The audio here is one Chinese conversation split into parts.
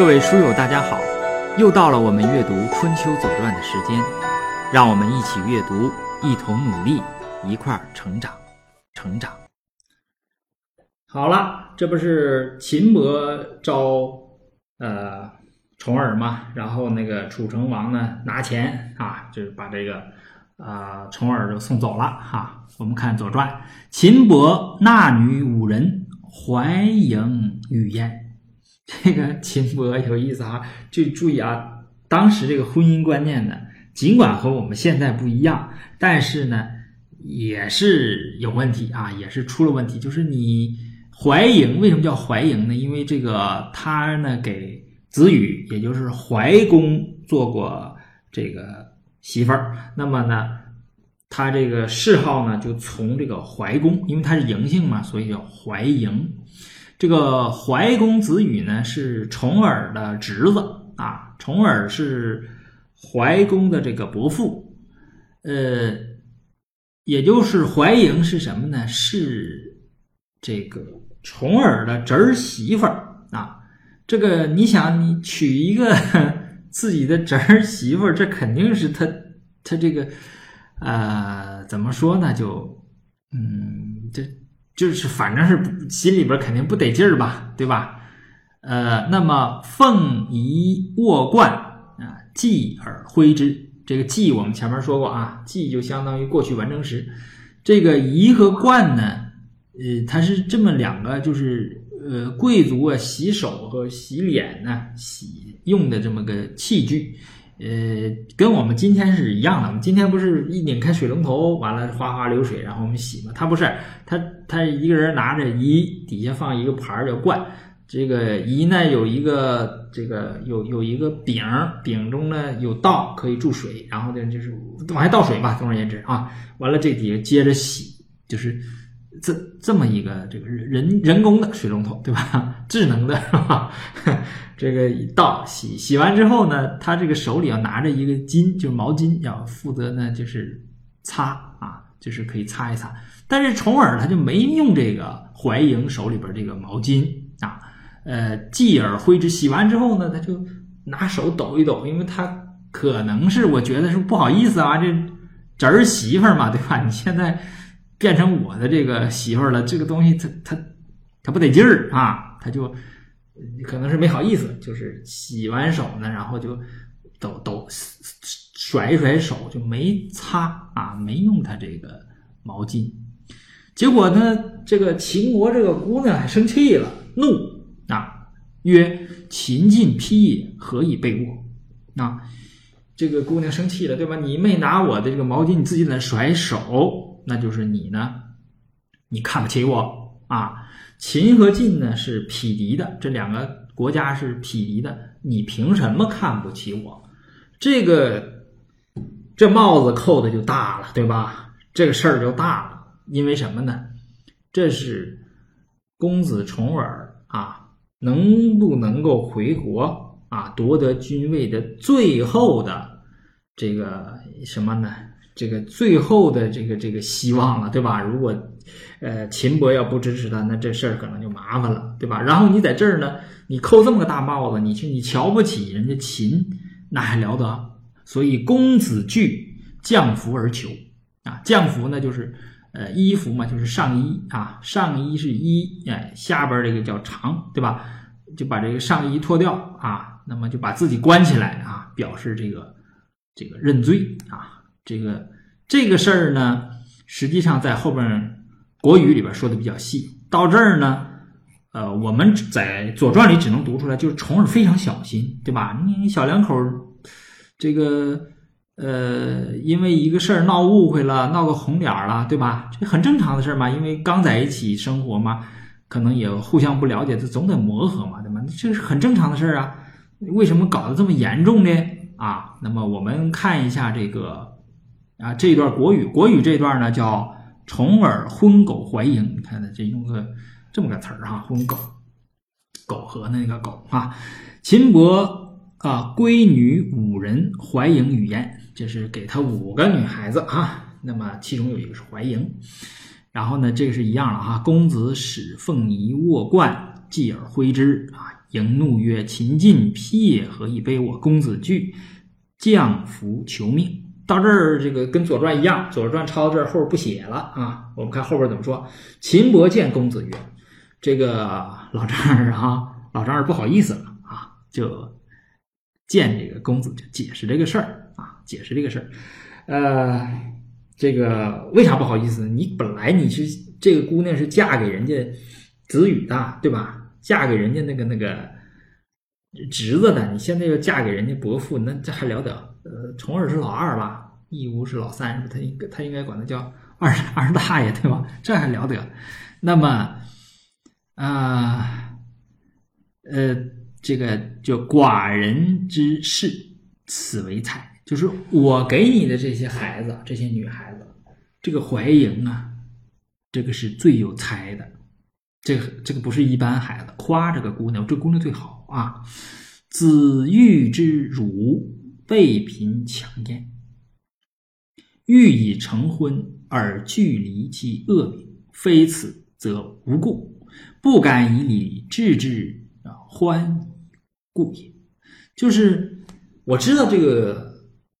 各位书友，大家好！又到了我们阅读《春秋左传》的时间，让我们一起阅读，一同努力，一块儿成长，成长。好了，这不是秦伯招呃重耳嘛？然后那个楚成王呢拿钱啊，就是把这个啊重耳就送走了哈。我们看《左传》，秦伯纳女五人，怀迎与焉。这个秦伯有意思啊，就注意啊，当时这个婚姻观念呢，尽管和我们现在不一样，但是呢，也是有问题啊，也是出了问题。就是你怀嬴，为什么叫怀嬴呢？因为这个他呢给子羽，也就是怀公做过这个媳妇儿，那么呢，他这个谥号呢就从这个怀公，因为他是嬴姓嘛，所以叫怀迎。这个怀公子羽呢是重耳的侄子啊，重耳是怀公的这个伯父，呃，也就是怀嬴是什么呢？是这个重耳的侄儿媳妇儿啊。这个你想，你娶一个 自己的侄儿媳妇儿，这肯定是他他这个呃，怎么说呢？就嗯，这。就是反正是心里边肯定不得劲儿吧，对吧？呃，那么凤仪卧冠啊，继而挥之。这个继我们前面说过啊，继就相当于过去完成时。这个仪和冠呢，呃，它是这么两个，就是呃，贵族啊洗手和洗脸呢洗用的这么个器具。呃，跟我们今天是一样的。我们今天不是一拧开水龙头，完了哗哗流水，然后我们洗吗？他不是，他他一个人拿着一，底下放一个盘儿叫罐。这个一呢有一个这个有有一个柄，柄中呢有道可以注水，然后呢就是往下倒水吧。总而言之啊，完了这底下接着洗，就是这这么一个这个人人工的水龙头，对吧？智能的是吧？这个一倒洗洗完之后呢，他这个手里要拿着一个巾，就是毛巾，要负责呢就是擦啊，就是可以擦一擦。但是重耳他就没用这个怀莹手里边这个毛巾啊，呃，继而挥之。洗完之后呢，他就拿手抖一抖，因为他可能是我觉得是不好意思啊，这侄儿媳妇嘛，对吧？你现在变成我的这个媳妇儿了，这个东西他他他不得劲儿啊，他就。可能是没好意思，就是洗完手呢，然后就抖抖甩一甩手，就没擦啊，没用他这个毛巾。结果呢，这个秦国这个姑娘还生气了，怒啊，曰：“秦晋披也，何以被我？”啊，这个姑娘生气了，对吧？你没拿我的这个毛巾，你自己在那甩手，那就是你呢，你看不起我啊。秦和晋呢是匹敌的，这两个国家是匹敌的，你凭什么看不起我？这个这帽子扣的就大了，对吧？这个事儿就大了，因为什么呢？这是公子重耳啊，能不能够回国啊，夺得君位的最后的这个什么呢？这个最后的这个这个希望了，对吧？如果，呃，秦伯要不支持他，那这事儿可能就麻烦了，对吧？然后你在这儿呢，你扣这么个大帽子，你去你瞧不起人家秦，那还了得？所以公子惧降服而求啊，降服呢就是呃衣服嘛，就是上衣啊，上衣是衣，哎，下边这个叫长，对吧？就把这个上衣脱掉啊，那么就把自己关起来啊，表示这个这个认罪啊。这个这个事儿呢，实际上在后边《国语》里边说的比较细。到这儿呢，呃，我们在《左传》里只能读出来，就是重耳非常小心，对吧？你小两口这个呃，因为一个事儿闹误会了，闹个红脸了，对吧？这很正常的事儿嘛，因为刚在一起生活嘛，可能也互相不了解，这总得磨合嘛，对吧？这是很正常的事儿啊。为什么搞得这么严重呢？啊，那么我们看一下这个。啊，这一段国语，国语这段呢叫“重耳昏狗怀迎”，你看呢，这用个这么个词儿哈，“昏狗”，苟合那个狗啊。秦伯啊，闺女五人，怀迎与宴，这是给他五个女孩子啊。那么其中有一个是怀迎，然后呢，这个是一样了哈。公子使凤仪握冠，继而挥之啊，迎怒曰：“秦晋辟也何以悲我？公子惧，降服求命。”到这儿，这个跟《左传》一样，《左传》抄到这儿后边不写了啊。我们看后边怎么说：“秦伯见公子曰：‘这个老丈人啊，老丈人不好意思了啊，就见这个公子，就解释这个事儿啊，解释这个事儿。呃，这个为啥不好意思？你本来你是这个姑娘是嫁给人家子羽的，对吧？嫁给人家那个那个侄子的，你现在又嫁给人家伯父，那这还了得？呃，重耳是老二吧？义乌是老三，是他应该他应该管他叫二二大爷，对吧？这还了得？那么，啊，呃，这个叫寡人之事，此为才，就是我给你的这些孩子，这些女孩子，这个怀莹啊，这个是最有才的，这个这个不是一般孩子，夸这个姑娘，这姑娘最好啊，子玉之乳。被贫强艳，欲以成婚而拒离其恶名，非此则无故，不敢以礼治之啊，欢故也。就是我知道这个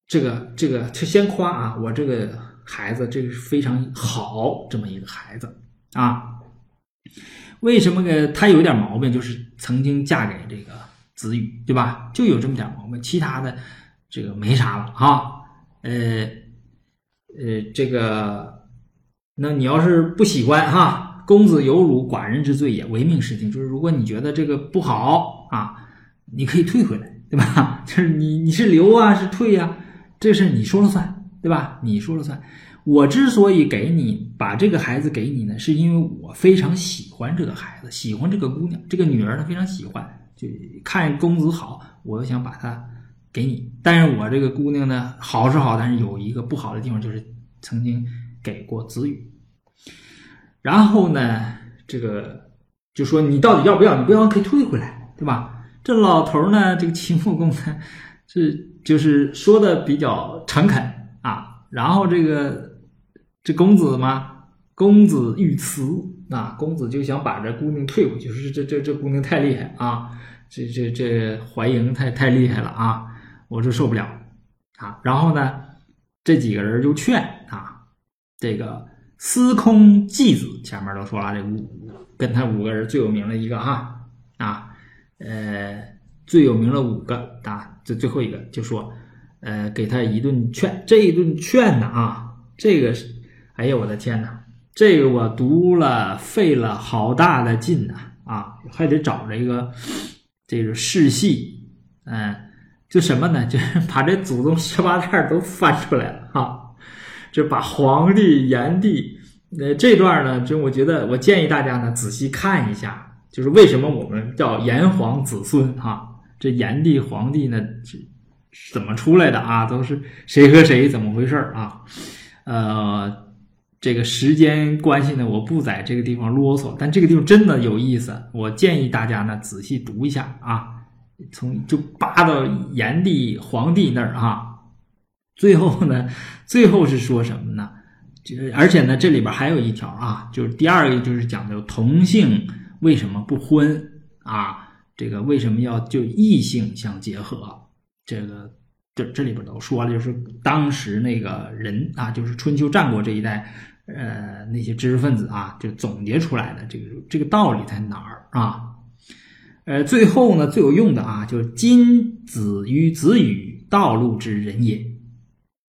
这个这个，就先夸啊，我这个孩子这个是非常好这么一个孩子啊。为什么呢？他有点毛病，就是曾经嫁给这个子羽，对吧？就有这么点毛病，其他的。这个没啥了哈，呃，呃，这个，那你要是不喜欢哈，公子有辱寡人之罪也，唯命是听。就是如果你觉得这个不好啊，你可以退回来，对吧？就是你你是留啊是退呀，这事你说了算，对吧？你说了算。我之所以给你把这个孩子给你呢，是因为我非常喜欢这个孩子，喜欢这个姑娘，这个女儿呢非常喜欢，就看公子好，我又想把她。给你，但是我这个姑娘呢，好是好，但是有一个不好的地方，就是曾经给过子羽。然后呢，这个就说你到底要不要？你不要可以退回来，对吧？这老头呢，这个秦穆公呢，是就是说的比较诚恳啊。然后这个这公子嘛，公子欲辞啊，公子就想把这姑娘退回去，说这这这姑娘太厉害啊，这这这怀莹太太厉害了啊。我就受不了啊！然后呢，这几个人就劝啊，这个司空季子前面都说了，这五跟他五个人最有名的一个哈啊，呃，最有名的五个啊，这最后一个就说，呃，给他一顿劝。这一顿劝呢啊，这个是，哎呀，我的天哪，这个我读了费了好大的劲呐啊，还得找这个这个世系，嗯。就什么呢？就是把这祖宗十八代都翻出来了哈，就把黄帝、炎帝，呃，这段呢，就我觉得，我建议大家呢仔细看一下，就是为什么我们叫炎黄子孙哈？这炎帝、黄帝呢，是怎么出来的啊？都是谁和谁怎么回事啊？呃，这个时间关系呢，我不在这个地方啰嗦，但这个地方真的有意思，我建议大家呢仔细读一下啊。从就扒到炎帝、黄帝那儿啊，最后呢，最后是说什么呢？就而且呢，这里边还有一条啊，就是第二个就是讲究同性为什么不婚啊？这个为什么要就异性相结合？这个这这里边都说了，就是当时那个人啊，就是春秋战国这一代呃那些知识分子啊，就总结出来的这个这个道理在哪儿啊？呃，最后呢，最有用的啊，就是今子与子羽道路之人也，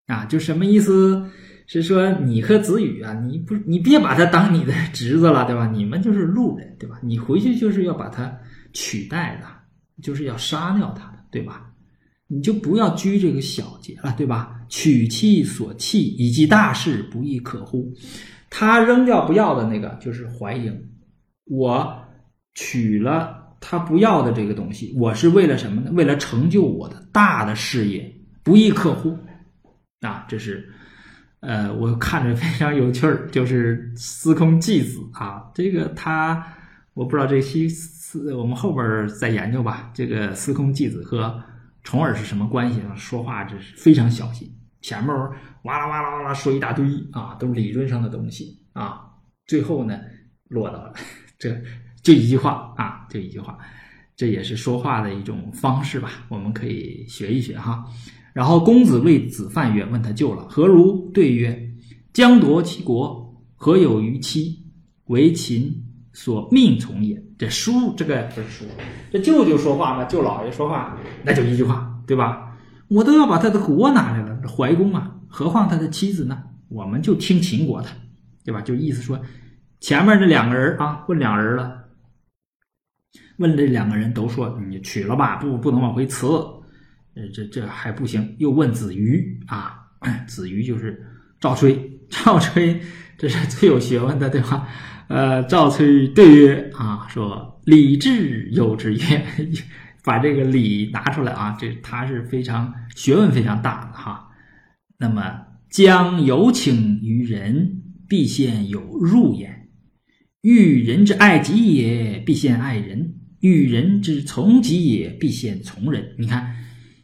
啊，就什么意思？是说你和子羽啊，你不，你别把他当你的侄子了，对吧？你们就是路人，对吧？你回去就是要把他取代的，就是要杀掉他的，对吧？你就不要拘这个小节了，对吧？娶妻所弃，以及大事，不亦可乎？他扔掉不要的那个就是怀莹，我娶了。他不要的这个东西，我是为了什么呢？为了成就我的大的事业，不亦可乎？啊，这是，呃，我看着非常有趣儿，就是司空季子啊，这个他，我不知道这西司，我们后边再研究吧。这个司空季子和重耳是什么关系呢？说话这是非常小心，前面哇啦哇啦哇啦说一大堆啊，都是理论上的东西啊，最后呢，落到了这。就一句话啊，就一句话，这。也是说话的一种方式吧，我们可以学一学哈。然后公子谓子犯曰：“问他救了何如？”对曰：“将夺其国，何有于妻？为秦所命从也。”这叔这个不是叔，这舅舅说话嘛，舅老爷说话，那就一句话，对吧？我都要把他的国拿来了，这怀公啊，何况他的妻子呢？我们就听秦国的，对吧？就意思说，前面这两个人啊，问两人了。问这两个人都说：“你娶了吧，不不能往回辞。”呃，这这还不行。又问子瑜啊，子瑜就是赵崔。赵崔这是最有学问的，对吧？呃，赵崔对曰：“啊，说礼智有之曰，把这个礼拿出来啊，这他是非常学问非常大的哈。那么将有请于人，必先有入焉；欲人之爱己也，必先爱人。”遇人之从己也，必先从人。你看，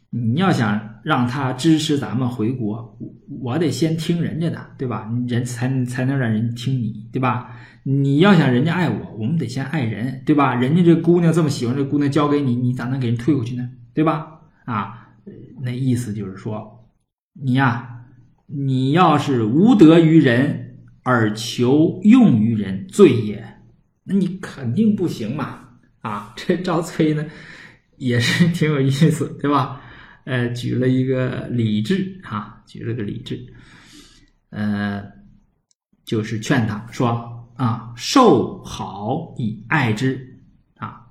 你要想让他支持咱们回国，我得先听人家的，对吧？人才才能让人听你，对吧？你要想人家爱我，我们得先爱人，对吧？人家这姑娘这么喜欢，这姑娘交给你，你咋能给人退回去呢？对吧？啊，那意思就是说，你呀，你要是无德于人而求用于人，罪也，那你肯定不行嘛。啊，这赵崔呢，也是 挺有意思，对吧？呃，举了一个礼制，哈，举了个礼制，呃，就是劝他说啊，受好以爱之，啊，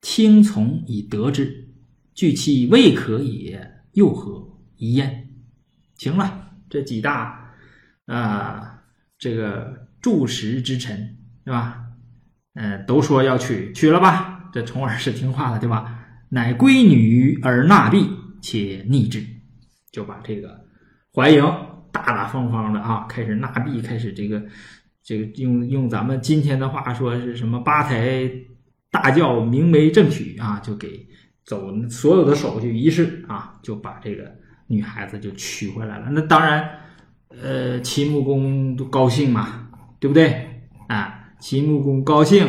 听从以得之，据其未可也，又何疑焉？行了，这几大啊，这个柱石之臣，对吧？嗯，都说要娶，娶了吧。这重耳是听话的，对吧？乃归女而纳婢，且逆之，就把这个怀莹大大方方的啊，开始纳婢，开始这个这个用用咱们今天的话说是什么八抬大轿明媒正娶啊，就给走所有的手续仪式啊，就把这个女孩子就娶回来了。那当然，呃，秦穆公都高兴嘛，对不对？啊，秦穆公高兴。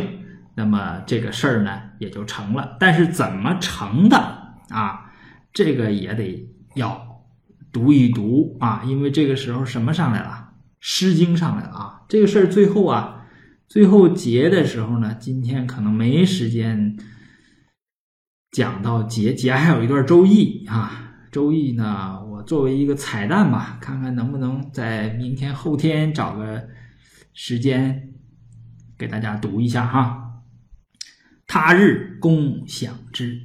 那么这个事儿呢也就成了，但是怎么成的啊？这个也得要读一读啊，因为这个时候什么上来了，《诗经》上来了啊。这个事儿最后啊，最后结的时候呢，今天可能没时间讲到结，结还有一段《周易》啊，《周易》呢，我作为一个彩蛋吧，看看能不能在明天、后天找个时间给大家读一下哈。他日公享之，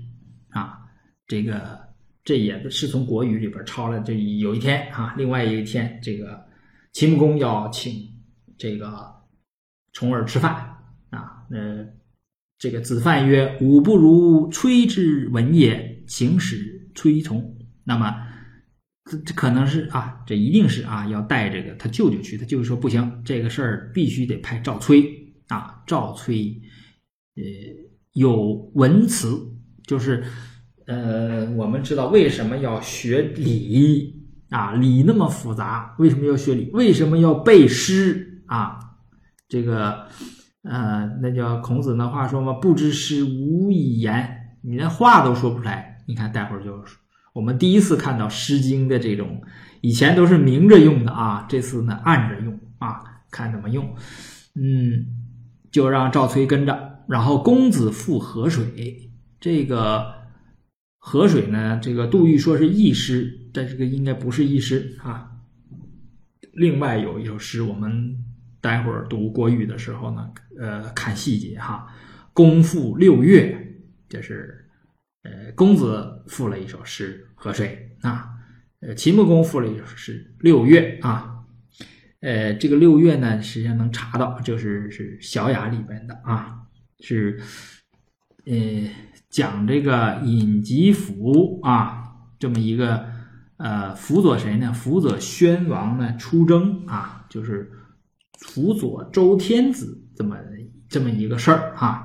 啊，这个这也是从国语里边抄来。这有一天啊，另外一天，这个秦穆公要请这个重耳吃饭啊。呃，这个子范曰：“吾不如崔之文也，行使崔从。”那么这这可能是啊，这一定是啊，要带这个他舅舅去。他舅舅说不行，这个事儿必须得派赵崔啊，赵崔，呃。有文辞，就是，呃，我们知道为什么要学礼啊？礼那么复杂，为什么要学礼？为什么要背诗啊？这个，呃，那叫孔子那话说嘛，不知诗无以言，你连话都说不出来。你看，待会儿就我们第一次看到《诗经》的这种，以前都是明着用的啊，这次呢暗着用啊，看怎么用。嗯，就让赵崔跟着。然后公子赴河水，这个河水呢，这个杜预说是佚诗，但这个应该不是佚诗啊。另外有一首诗，我们待会儿读国语的时候呢，呃，看细节哈。公赴六月，就是呃，公子赋了一首诗《河水》啊。呃，秦穆公赋了一首诗《六月》啊。呃，这个六月呢，实际上能查到，就是是《小雅》里边的啊。是，呃，讲这个尹吉甫啊，这么一个呃，辅佐谁呢？辅佐宣王呢出征啊，就是辅佐周天子这么这么一个事儿啊。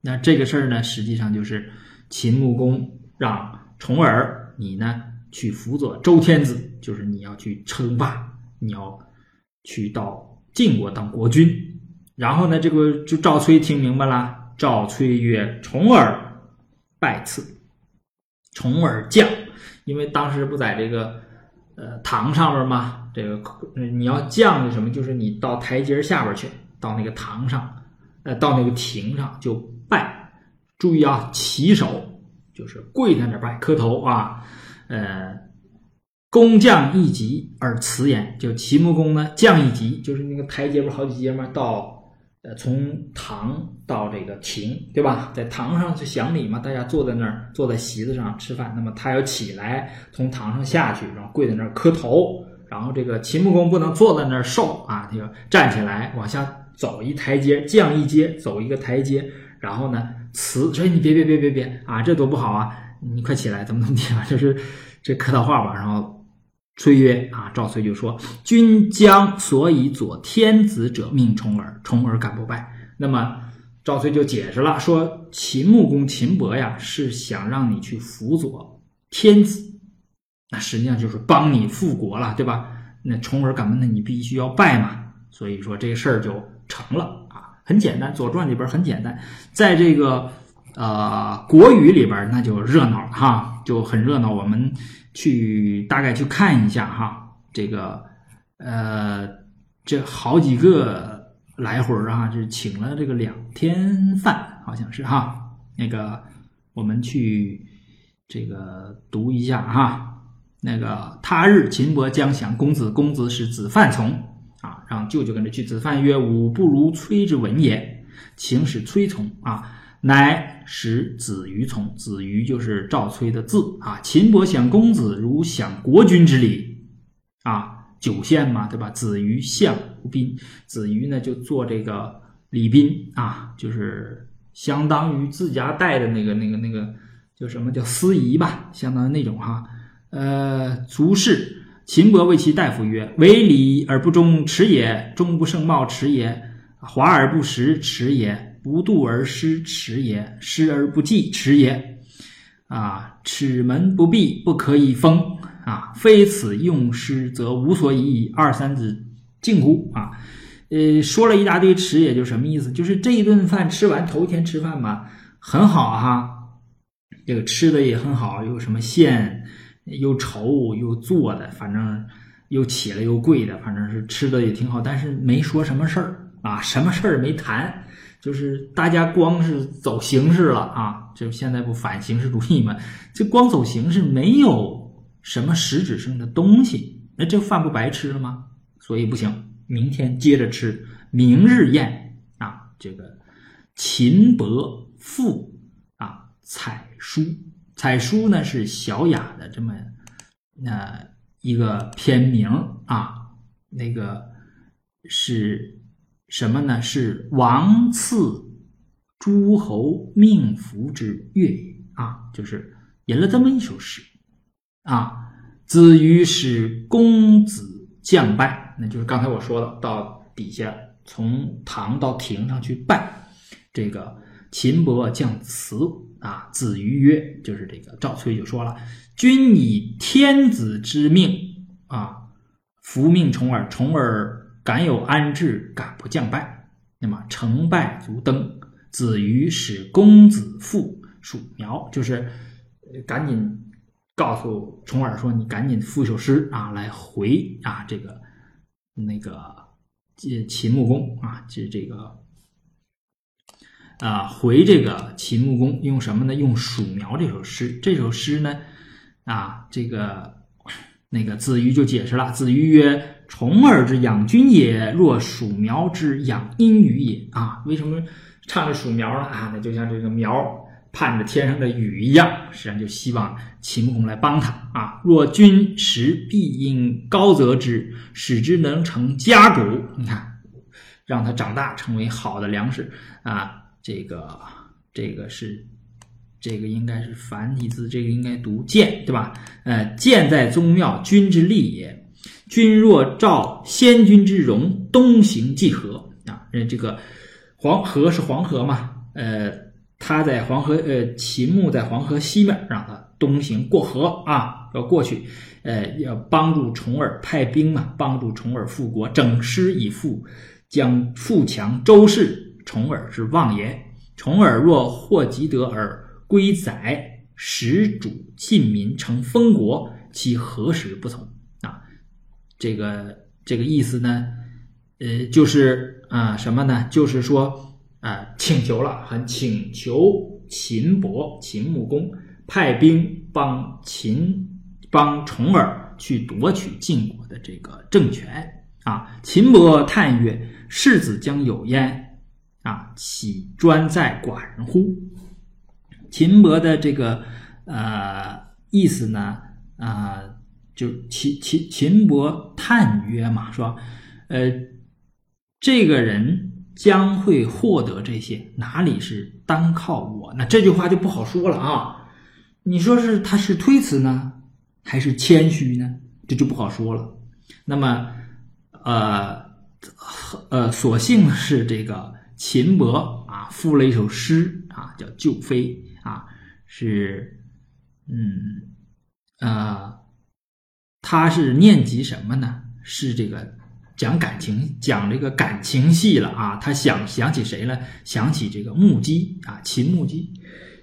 那这个事儿呢，实际上就是秦穆公让重耳你呢去辅佐周天子，就是你要去称霸，你要去到晋国当国君。然后呢，这个就赵崔听明白了。赵崔曰：“重耳拜赐。重耳降，因为当时不在这个呃堂上面吗？这个你要降是什么？就是你到台阶下边去，到那个堂上，呃，到那个亭上就拜。注意啊，起手就是跪在那拜磕头啊。呃，公降一级而辞言，就齐穆公呢降一级，就是那个台阶不是好几阶吗？到。从堂到这个亭，对吧？在堂上是享礼嘛，大家坐在那儿，坐在席子上吃饭。那么他要起来从堂上下去，然后跪在那儿磕头。然后这个秦穆公不能坐在那儿受啊，他要站起来往下走一台阶，降一阶，走一个台阶。然后呢，辞说你别别别别别啊，这多不好啊！你快起来，怎么怎么地啊？就是这客套话吧。然后。崔曰：“啊，赵崔就说，君将所以左天子者命重耳，重耳敢不拜？那么赵崔就解释了，说秦穆公秦伯呀，是想让你去辅佐天子，那实际上就是帮你复国了，对吧？那重耳敢不？那你必须要拜嘛。所以说这事儿就成了啊，很简单，《左传》里边很简单，在这个呃国语里边那就热闹了哈，就很热闹。我们。”去大概去看一下哈，这个呃，这好几个来回儿啊，就是请了这个两天饭，好像是哈。那个我们去这个读一下哈。那个他日秦伯将降公子，公子使子范从啊，让舅舅跟着去。子范曰：“吾不如崔之文也，请使崔从啊。”乃使子瑜从，子瑜就是赵崔的字啊。秦伯享公子如享国君之礼啊，九县嘛，对吧？子瑜相吴宾，子瑜呢就做这个礼宾啊，就是相当于自家带的那个那个那个叫什么叫司仪吧，相当于那种哈。呃，足士秦伯谓其大夫曰：“为礼而不忠，耻也；忠不胜貌，耻也；华而不实，耻也。”不度而失，耻也；失而不济，耻也。啊，齿门不闭，不可以封。啊，非此用师，则无所以矣。二三子敬乎？啊，呃，说了一大堆耻，也就什么意思？就是这一顿饭吃完，头一天吃饭嘛，很好哈，这个吃的也很好，又什么馅，又稠又做的，反正又起了又贵的，反正是吃的也挺好，但是没说什么事儿啊，什么事儿没谈。就是大家光是走形式了啊，就现在不反形式主义吗？这光走形式，没有什么实质性的东西，那这饭不白吃了吗？所以不行，明天接着吃，明日宴啊。这个秦伯赋啊，采书，采书呢是小雅的这么那一个片名啊，那个是。什么呢？是王赐诸侯命符之乐也啊，就是吟了这么一首诗啊。子瑜使公子降拜，那就是刚才我说的，到底下从堂到亭上去拜。这个秦伯降辞啊，子瑜曰，就是这个赵崔就说了：“君以天子之命啊，服命重耳，重耳。”敢有安置，敢不降拜？那么成败足登。子瑜使公子父属苗，就是赶紧告诉重耳说：“你赶紧赋一首诗啊，来回啊这个那个秦穆公啊，这这个啊回这个秦穆公用什么呢？用属苗这首诗。这首诗呢啊，这个那个子瑜就解释了。子瑜曰。虫儿之养君也，若鼠苗之养阴雨也啊？为什么唱着鼠苗呢？啊，那就像这个苗盼着天上的雨一样，实际上就希望秦穆公来帮他啊。若君食，必因高泽之，使之能成家谷。你看，让它长大成为好的粮食啊。这个，这个是，这个应该是繁体字，这个应该读建，对吧？呃，建在宗庙，君之利也。君若照先君之容，东行济河啊！这个黄河是黄河嘛？呃，他在黄河，呃，秦穆在黄河西面，让他东行过河啊，要过去，呃，要帮助重耳派兵嘛，帮助重耳复国，整师以赴，将富强周氏。重耳之望也。重耳若获吉得而归宰，始主晋民，成封国，其何时不从？这个这个意思呢，呃，就是啊什么呢？就是说啊，请求了，很请求秦伯、秦穆公派兵帮秦帮重耳去夺取晋国的这个政权。啊，秦伯叹曰：“世子将有焉，啊，岂专在寡人乎？”秦伯的这个呃意思呢，啊，就秦秦秦伯叹曰嘛，说，呃，这个人将会获得这些，哪里是单靠我？那这句话就不好说了啊。你说是他是推辞呢，还是谦虚呢？这就不好说了。那么。呃，呃，所幸是这个秦伯啊，赋了一首诗啊，叫《旧飞》啊，是，嗯，呃，他是念及什么呢？是这个讲感情，讲这个感情戏了啊。他想想起谁了？想起这个木屐啊，秦木屐。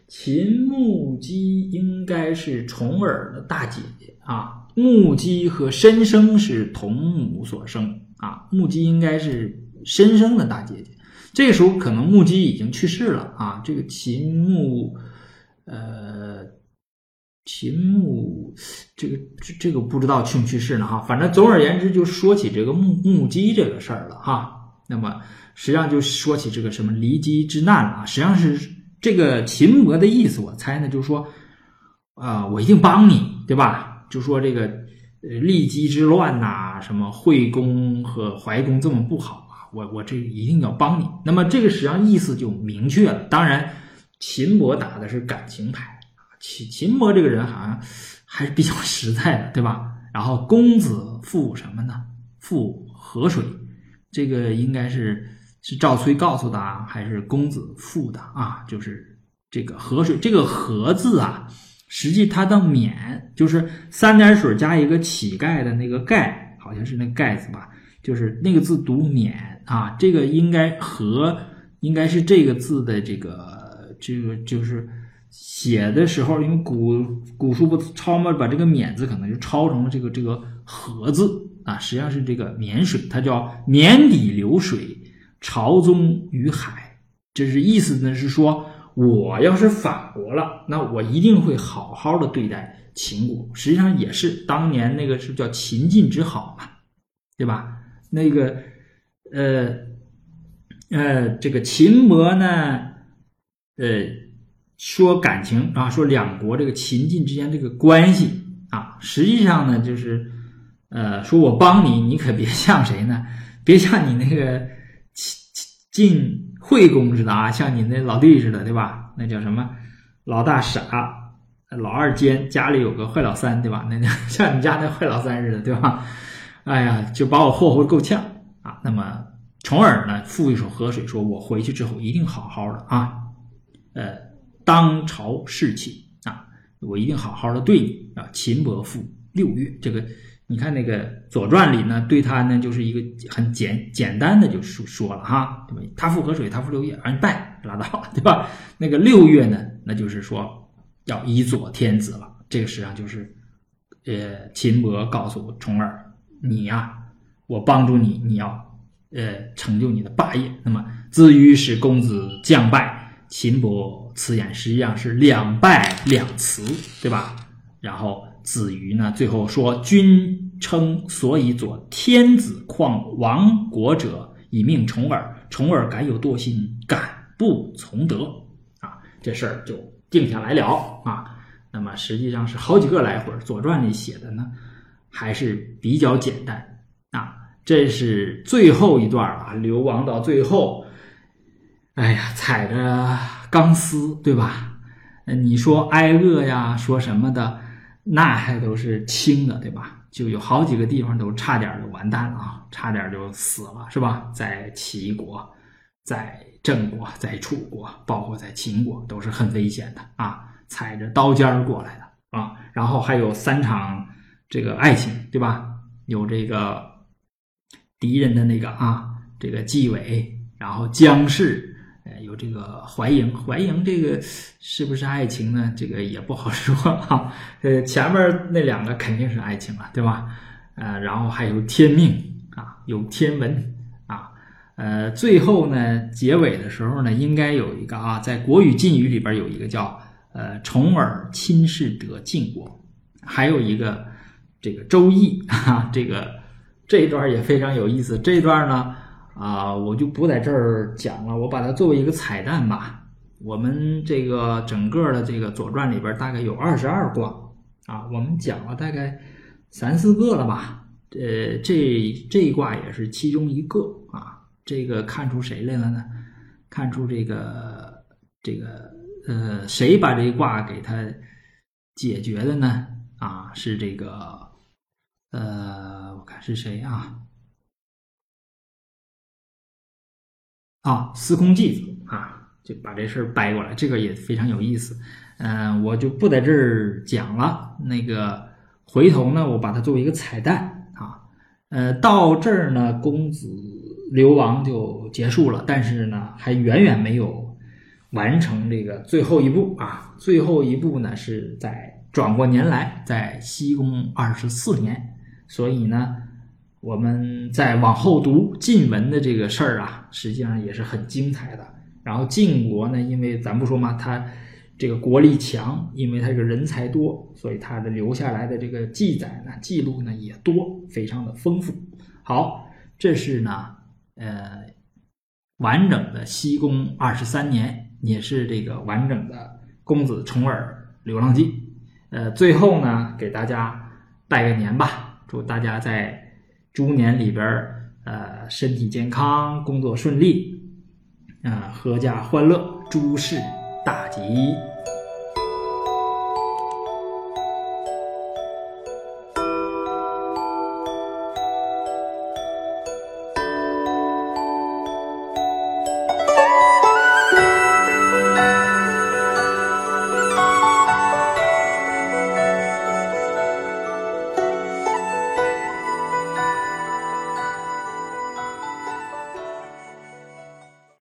秦木屐应该是重耳的大姐姐啊。木屐和申生是同母所生啊，木屐应该是申生的大姐姐。这个时候可能木屐已经去世了啊。这个秦穆，呃，秦穆，这个这这个不知道去不去世呢哈。反正总而言之，就说起这个木木屐这个事儿了哈。那么实际上就说起这个什么离姬之难了啊。实际上是这个秦伯的意思，我猜呢就是说，啊，我一定帮你，对吧？就说这个，呃，骊姬之乱呐，什么惠公和怀公这么不好啊，我我这一定要帮你。那么这个实际上意思就明确了。当然，秦伯打的是感情牌秦秦伯这个人好像还是比较实在的，对吧？然后公子赴什么呢？赴河水，这个应该是是赵崔告诉的啊，还是公子赴的啊？就是这个河水，这个河字啊。实际它的免就是三点水加一个乞丐的那个盖，好像是那盖字吧，就是那个字读免啊。这个应该和应该是这个字的这个这个就是写的时候，因为古古书不抄嘛，把这个免字可能就抄成了这个这个和字啊。实际上是这个免水，它叫免底流水，朝宗于海。这是意思呢，是说。我要是反国了，那我一定会好好的对待秦国。实际上也是当年那个是叫秦晋之好嘛，对吧？那个，呃，呃，这个秦伯呢，呃，说感情啊，说两国这个秦晋之间这个关系啊，实际上呢，就是，呃，说我帮你，你可别像谁呢？别像你那个秦晋。惠公似的啊，像你那老弟似的，对吧？那叫什么？老大傻，老二奸，家里有个坏老三，对吧？那 像你家那坏老三似的，对吧？哎呀，就把我霍霍够呛啊！那么从而呢，赋一首河水，说我回去之后一定好好的啊，呃，当朝侍寝啊，我一定好好的对你啊。秦伯父六月，这个。你看那个《左传》里呢，对他呢就是一个很简简单的就说说了哈，对吧？他复河水，他复六月，而你拜拉倒，对吧？那个六月呢，那就是说要以左天子了。这个实际上就是，呃，秦伯告诉重耳，你呀，我帮助你，你要呃成就你的霸业。那么子于使公子将败，秦伯辞言，实际上是两败两辞，对吧？然后。子瑜呢？最后说：“君称所以左天子，况亡国者以命重耳。重耳敢有惰心，敢不从德？啊，这事儿就定下来了啊。那么实际上是好几个来回，《左传》里写的呢，还是比较简单啊。这是最后一段啊，流亡到最后，哎呀，踩着钢丝，对吧？你说挨饿呀，说什么的？”那还都是轻的，对吧？就有好几个地方都差点就完蛋了啊，差点就死了，是吧？在齐国，在郑国，在楚国，包括在秦国，都是很危险的啊，踩着刀尖过来的啊。然后还有三场这个爱情，对吧？有这个敌人的那个啊，这个纪委，然后姜氏，呃，有这个怀迎，怀迎这个是不是爱情呢？这个也不好说哈。呃，前面那两个肯定是爱情了，对吧？呃，然后还有天命啊，有天文啊，呃，最后呢，结尾的时候呢，应该有一个啊，在国语禁语里边有一个叫呃“重耳亲事得晋国”，还有一个这个《周易》啊，这个这一段也非常有意思。这一段呢。啊，我就不在这儿讲了，我把它作为一个彩蛋吧。我们这个整个的这个《左传》里边大概有二十二卦啊，我们讲了大概三四个了吧。呃，这这一卦也是其中一个啊。这个看出谁来了呢？看出这个这个呃，谁把这一卦给他解决的呢？啊，是这个呃，我看是谁啊？啊，司空季子啊，就把这事儿掰过来，这个也非常有意思。嗯，我就不在这儿讲了。那个回头呢，我把它作为一个彩蛋啊。呃，到这儿呢，公子流亡就结束了，但是呢，还远远没有完成这个最后一步啊。最后一步呢，是在转过年来，在西宫二十四年，所以呢。我们再往后读晋文的这个事儿啊，实际上也是很精彩的。然后晋国呢，因为咱不说嘛，他这个国力强，因为他这个人才多，所以他的留下来的这个记载呢、记录呢也多，非常的丰富。好，这是呢，呃，完整的西宫二十三年，也是这个完整的公子重耳流浪记。呃，最后呢，给大家拜个年吧，祝大家在。猪年里边儿，呃，身体健康，工作顺利，啊，阖家欢乐，诸事大吉。